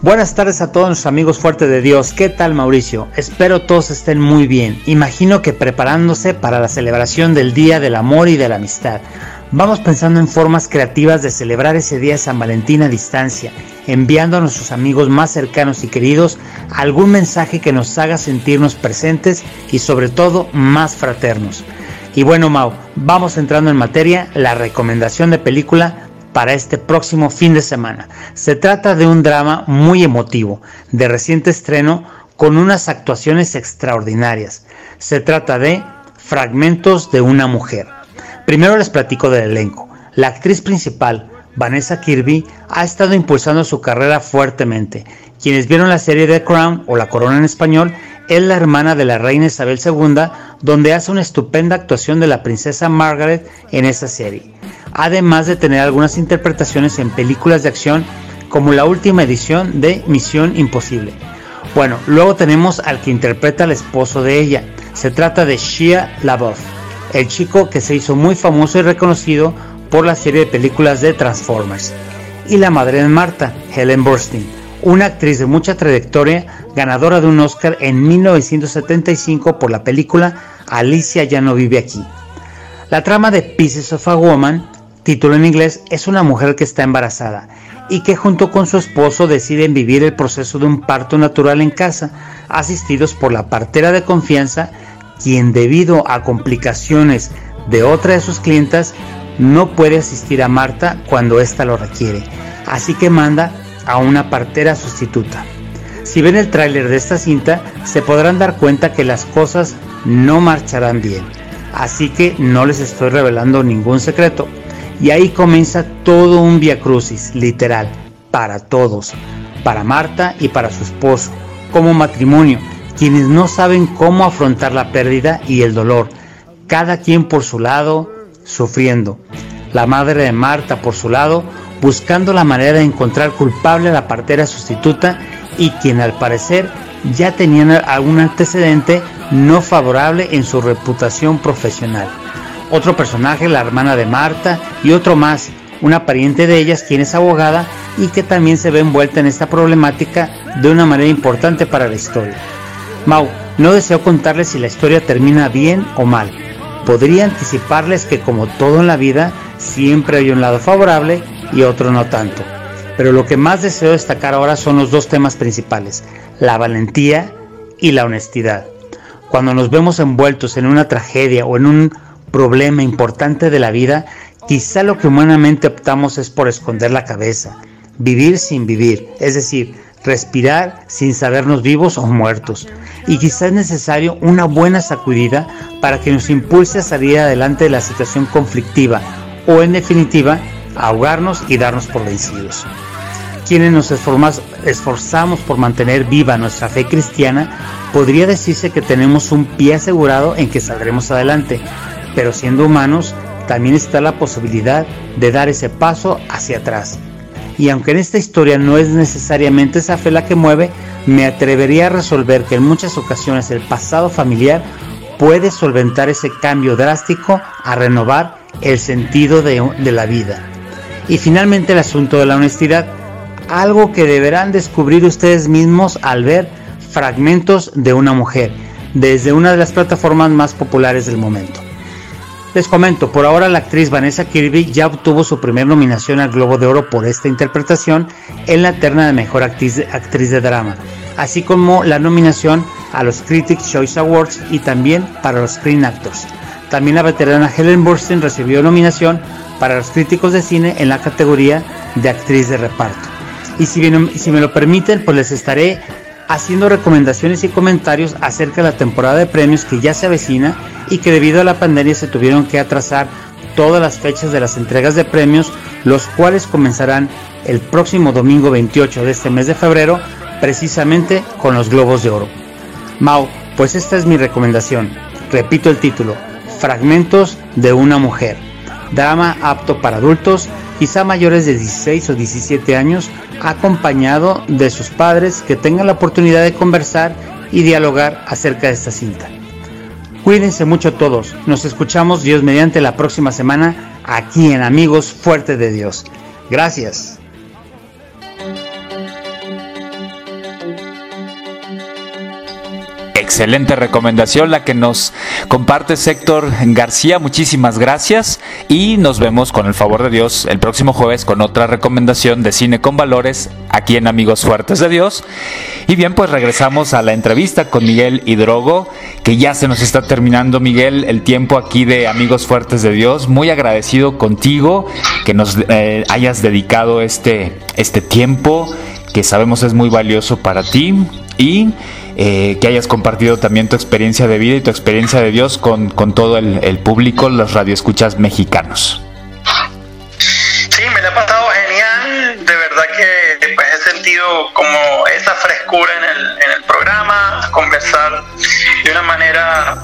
Buenas tardes a todos nuestros amigos fuertes de Dios. ¿Qué tal Mauricio? Espero todos estén muy bien. Imagino que preparándose para la celebración del Día del Amor y de la Amistad. Vamos pensando en formas creativas de celebrar ese día de San Valentín a distancia, enviando a nuestros amigos más cercanos y queridos algún mensaje que nos haga sentirnos presentes y sobre todo más fraternos. Y bueno Mau, vamos entrando en materia, la recomendación de película para este próximo fin de semana. Se trata de un drama muy emotivo, de reciente estreno, con unas actuaciones extraordinarias. Se trata de Fragmentos de una mujer. Primero les platico del elenco. La actriz principal, Vanessa Kirby, ha estado impulsando su carrera fuertemente. Quienes vieron la serie The Crown o La Corona en español, es la hermana de la reina Isabel II, donde hace una estupenda actuación de la princesa Margaret en esa serie además de tener algunas interpretaciones en películas de acción como la última edición de Misión Imposible. Bueno, luego tenemos al que interpreta al esposo de ella. Se trata de Shia LaBeouf, el chico que se hizo muy famoso y reconocido por la serie de películas de Transformers. Y la madre de Marta, Helen Burstyn, una actriz de mucha trayectoria, ganadora de un Oscar en 1975 por la película Alicia ya no vive aquí. La trama de Pieces of a Woman título en inglés, es una mujer que está embarazada y que junto con su esposo deciden vivir el proceso de un parto natural en casa, asistidos por la partera de confianza, quien debido a complicaciones de otra de sus clientas no puede asistir a Marta cuando ésta lo requiere, así que manda a una partera sustituta. Si ven el tráiler de esta cinta, se podrán dar cuenta que las cosas no marcharán bien, así que no les estoy revelando ningún secreto y ahí comienza todo un via crucis, literal, para todos, para Marta y para su esposo, como matrimonio, quienes no saben cómo afrontar la pérdida y el dolor, cada quien por su lado, sufriendo. La madre de Marta por su lado, buscando la manera de encontrar culpable a la partera sustituta y quien al parecer ya tenían algún antecedente no favorable en su reputación profesional otro personaje, la hermana de Marta, y otro más, una pariente de ellas, quien es abogada y que también se ve envuelta en esta problemática de una manera importante para la historia. Mau, no deseo contarles si la historia termina bien o mal. Podría anticiparles que como todo en la vida, siempre hay un lado favorable y otro no tanto. Pero lo que más deseo destacar ahora son los dos temas principales, la valentía y la honestidad. Cuando nos vemos envueltos en una tragedia o en un problema importante de la vida, quizá lo que humanamente optamos es por esconder la cabeza, vivir sin vivir, es decir, respirar sin sabernos vivos o muertos. Y quizá es necesario una buena sacudida para que nos impulse a salir adelante de la situación conflictiva o en definitiva ahogarnos y darnos por vencidos. Quienes nos esforzamos por mantener viva nuestra fe cristiana, podría decirse que tenemos un pie asegurado en que saldremos adelante, pero siendo humanos también está la posibilidad de dar ese paso hacia atrás. Y aunque en esta historia no es necesariamente esa fe la que mueve, me atrevería a resolver que en muchas ocasiones el pasado familiar puede solventar ese cambio drástico a renovar el sentido de, de la vida. Y finalmente el asunto de la honestidad, algo que deberán descubrir ustedes mismos al ver fragmentos de una mujer desde una de las plataformas más populares del momento. Les comento, por ahora la actriz Vanessa Kirby ya obtuvo su primera nominación al Globo de Oro por esta interpretación en la terna de Mejor Actriz, de Drama, así como la nominación a los Critics Choice Awards y también para los Screen Actors. También la veterana Helen Burstyn recibió nominación para los críticos de cine en la categoría de actriz de reparto. Y si, si me lo permiten, pues les estaré haciendo recomendaciones y comentarios acerca de la temporada de premios que ya se avecina y que debido a la pandemia se tuvieron que atrasar todas las fechas de las entregas de premios, los cuales comenzarán el próximo domingo 28 de este mes de febrero, precisamente con los Globos de Oro. Mau, pues esta es mi recomendación. Repito el título, Fragmentos de una mujer. Drama apto para adultos, quizá mayores de 16 o 17 años, acompañado de sus padres que tengan la oportunidad de conversar y dialogar acerca de esta cinta. Cuídense mucho todos. Nos escuchamos Dios mediante la próxima semana aquí en Amigos Fuertes de Dios. Gracias. Excelente recomendación la que nos comparte Héctor García. Muchísimas gracias y nos vemos con el favor de Dios el próximo jueves con otra recomendación de cine con valores aquí en Amigos Fuertes de Dios. Y bien, pues regresamos a la entrevista con Miguel Hidrogo, que ya se nos está terminando, Miguel, el tiempo aquí de Amigos Fuertes de Dios. Muy agradecido contigo que nos eh, hayas dedicado este, este tiempo que sabemos es muy valioso para ti y eh, que hayas compartido también tu experiencia de vida y tu experiencia de Dios con, con todo el, el, público, los radioescuchas mexicanos. Sí, me la ha pasado genial, de verdad que pues, he sentido como esa frescura en el, en el programa, conversar de una manera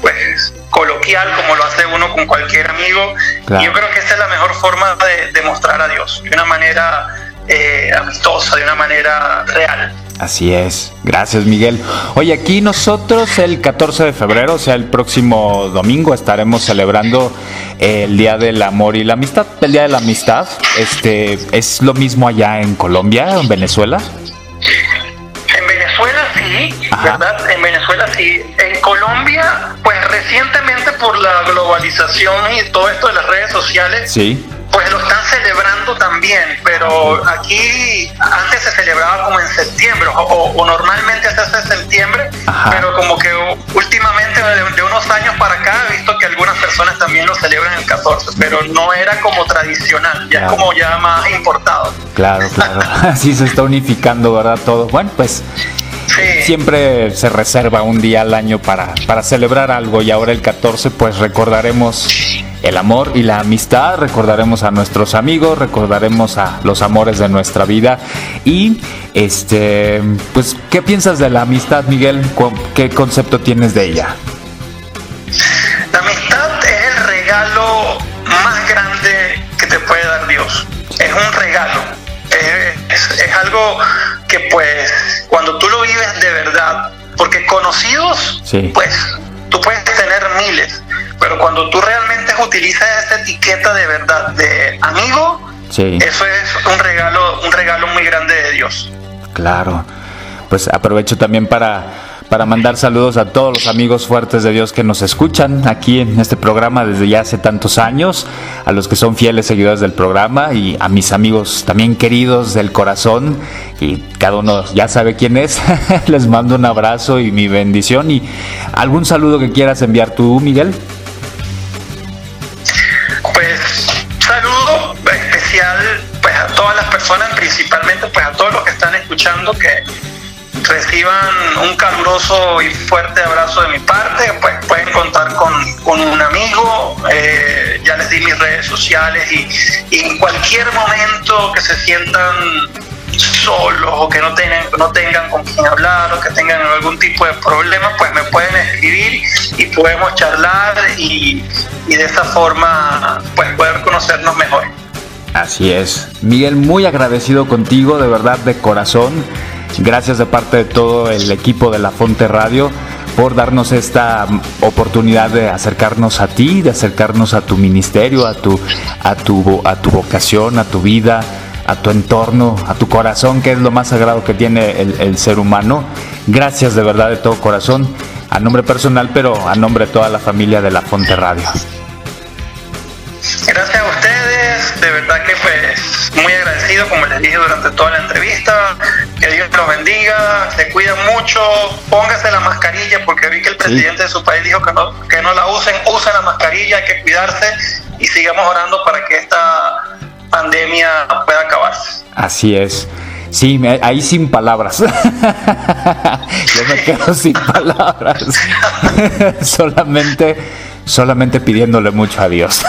pues coloquial como lo hace uno con cualquier amigo. Claro. Y yo creo que esa es la mejor forma de, de mostrar a Dios, de una manera eh, amistosa, de una manera real. Así es, gracias Miguel. Oye, aquí nosotros el 14 de febrero, o sea, el próximo domingo, estaremos celebrando el Día del Amor y la Amistad. El Día de la Amistad, este, ¿es lo mismo allá en Colombia, en Venezuela? En Venezuela sí, Ajá. ¿verdad? En Venezuela sí. En Colombia, pues recientemente por la globalización y todo esto de las redes sociales, sí pues lo están celebrando también, pero aquí antes se celebraba como en septiembre, o, o normalmente se hace en septiembre, Ajá. pero como que últimamente de, de, unos años para acá he visto que algunas personas también lo celebran el 14, pero no era como tradicional, ya claro. es como ya más importado. Claro, claro, así se está unificando, ¿verdad? Todo. Bueno, pues Sí. Siempre se reserva un día al año para, para celebrar algo y ahora el 14 pues recordaremos el amor y la amistad, recordaremos a nuestros amigos, recordaremos a los amores de nuestra vida y este pues ¿qué piensas de la amistad, Miguel? ¿Qué concepto tienes de ella? La amistad es el regalo más grande que te puede dar Dios. Es un regalo. Es, es, es algo que pues cuando tú lo vives de verdad, porque conocidos, sí. pues tú puedes tener miles, pero cuando tú realmente utilizas esa etiqueta de verdad de amigo, sí. eso es un regalo, un regalo muy grande de Dios. Claro. Pues aprovecho también para para mandar saludos a todos los amigos fuertes de Dios que nos escuchan aquí en este programa desde ya hace tantos años, a los que son fieles seguidores del programa y a mis amigos también queridos del corazón, y cada uno ya sabe quién es, les mando un abrazo y mi bendición y algún saludo que quieras enviar tú, Miguel. Personas, principalmente pues a todos los que están escuchando que reciban un caluroso y fuerte abrazo de mi parte, pues pueden contar con, un amigo, eh, ya les di mis redes sociales y, en cualquier momento que se sientan solos o que no tengan, no tengan con quién hablar o que tengan algún tipo de problema, pues me pueden escribir y podemos charlar y, y de esa forma pues poder conocernos mejor. Así es. Miguel, muy agradecido contigo, de verdad, de corazón. Gracias de parte de todo el equipo de La Fonte Radio por darnos esta oportunidad de acercarnos a ti, de acercarnos a tu ministerio, a tu, a tu, a tu vocación, a tu vida, a tu entorno, a tu corazón, que es lo más sagrado que tiene el, el ser humano. Gracias de verdad de todo corazón, a nombre personal, pero a nombre de toda la familia de La Fonte Radio. Verdad que pues muy agradecido, como les dije durante toda la entrevista, que Dios los bendiga, se cuiden mucho, póngase la mascarilla, porque vi que el presidente sí. de su país dijo que no, que no la usen, usen la mascarilla, hay que cuidarse y sigamos orando para que esta pandemia pueda acabarse. Así es. Sí, ahí sin palabras. Yo me quedo sin palabras. Solamente solamente pidiéndole mucho a Dios.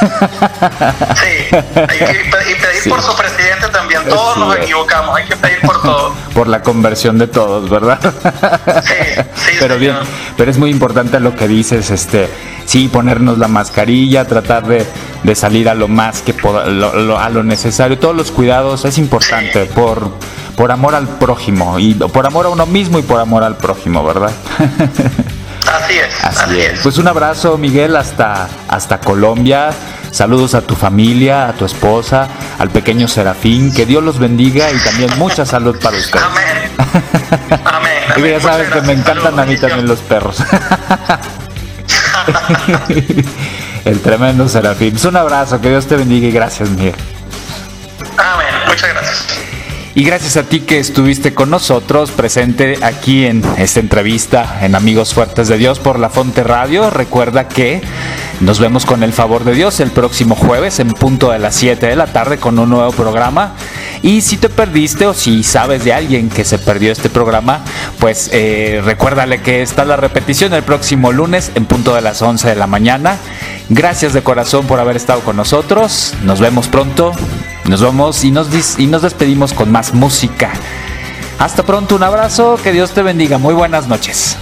Sí, y, pedir por su presidente también. Todos nos equivocamos, hay que pedir por todo. Por la conversión de todos, ¿verdad? Sí, sí. Pero bien, pero es muy importante lo que dices, este, sí, ponernos la mascarilla, tratar de, de salir a lo más que a lo necesario. Todos los cuidados es importante por, por amor al prójimo y por amor a uno mismo y por amor al prójimo, ¿verdad? Así es. Así, es. Pues un abrazo, Miguel, hasta, hasta Colombia. Saludos a tu familia, a tu esposa, al pequeño Serafín. Que Dios los bendiga y también mucha salud para ustedes. Amén. Amén. Y ya sabes que me encantan a mí también los perros. El tremendo Serafín. Pues un abrazo, que Dios te bendiga y gracias, Miguel. Amén. Muchas gracias. Y gracias a ti que estuviste con nosotros presente aquí en esta entrevista en Amigos Fuertes de Dios por La Fonte Radio. Recuerda que nos vemos con el favor de Dios el próximo jueves en punto de las 7 de la tarde con un nuevo programa. Y si te perdiste o si sabes de alguien que se perdió este programa, pues eh, recuérdale que está la repetición el próximo lunes en punto de las 11 de la mañana. Gracias de corazón por haber estado con nosotros. Nos vemos pronto. Nos vamos y nos, y nos despedimos con más música. Hasta pronto, un abrazo, que Dios te bendiga. Muy buenas noches.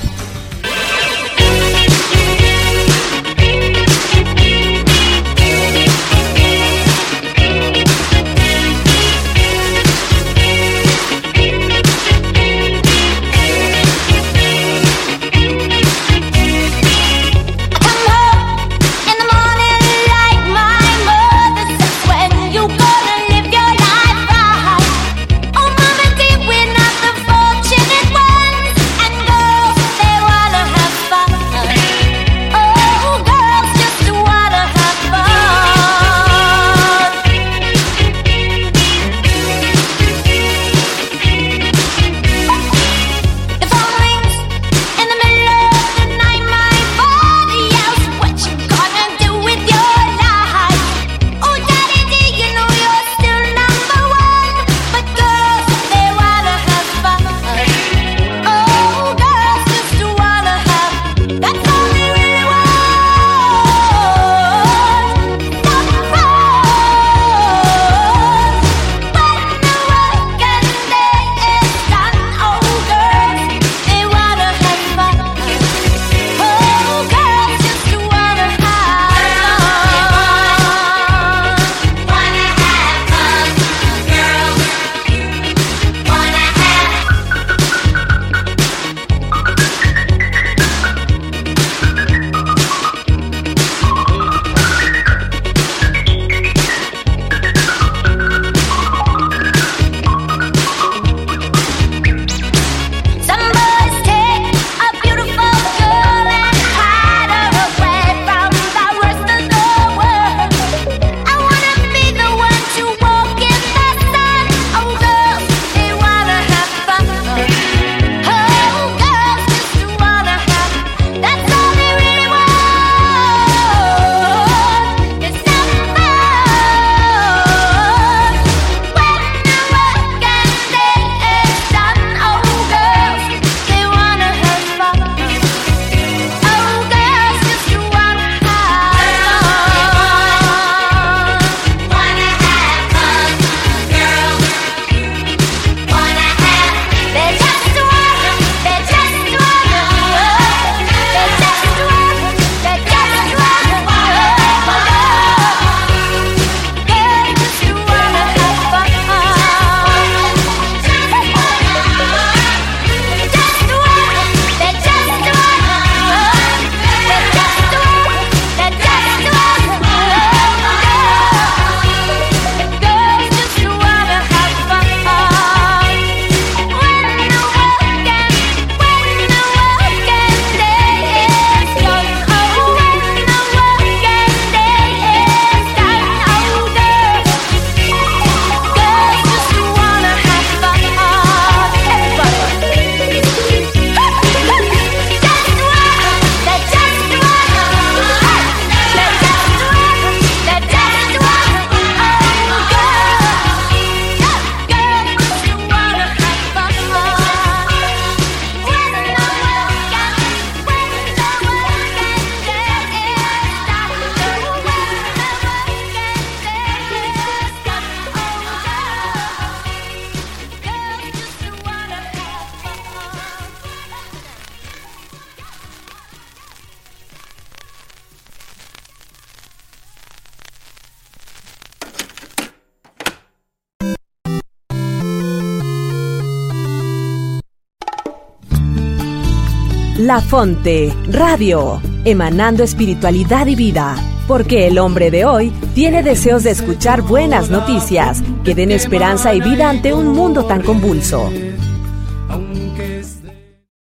La Fonte Radio, emanando espiritualidad y vida. Porque el hombre de hoy tiene deseos de escuchar buenas noticias que den esperanza y vida ante un mundo tan convulso.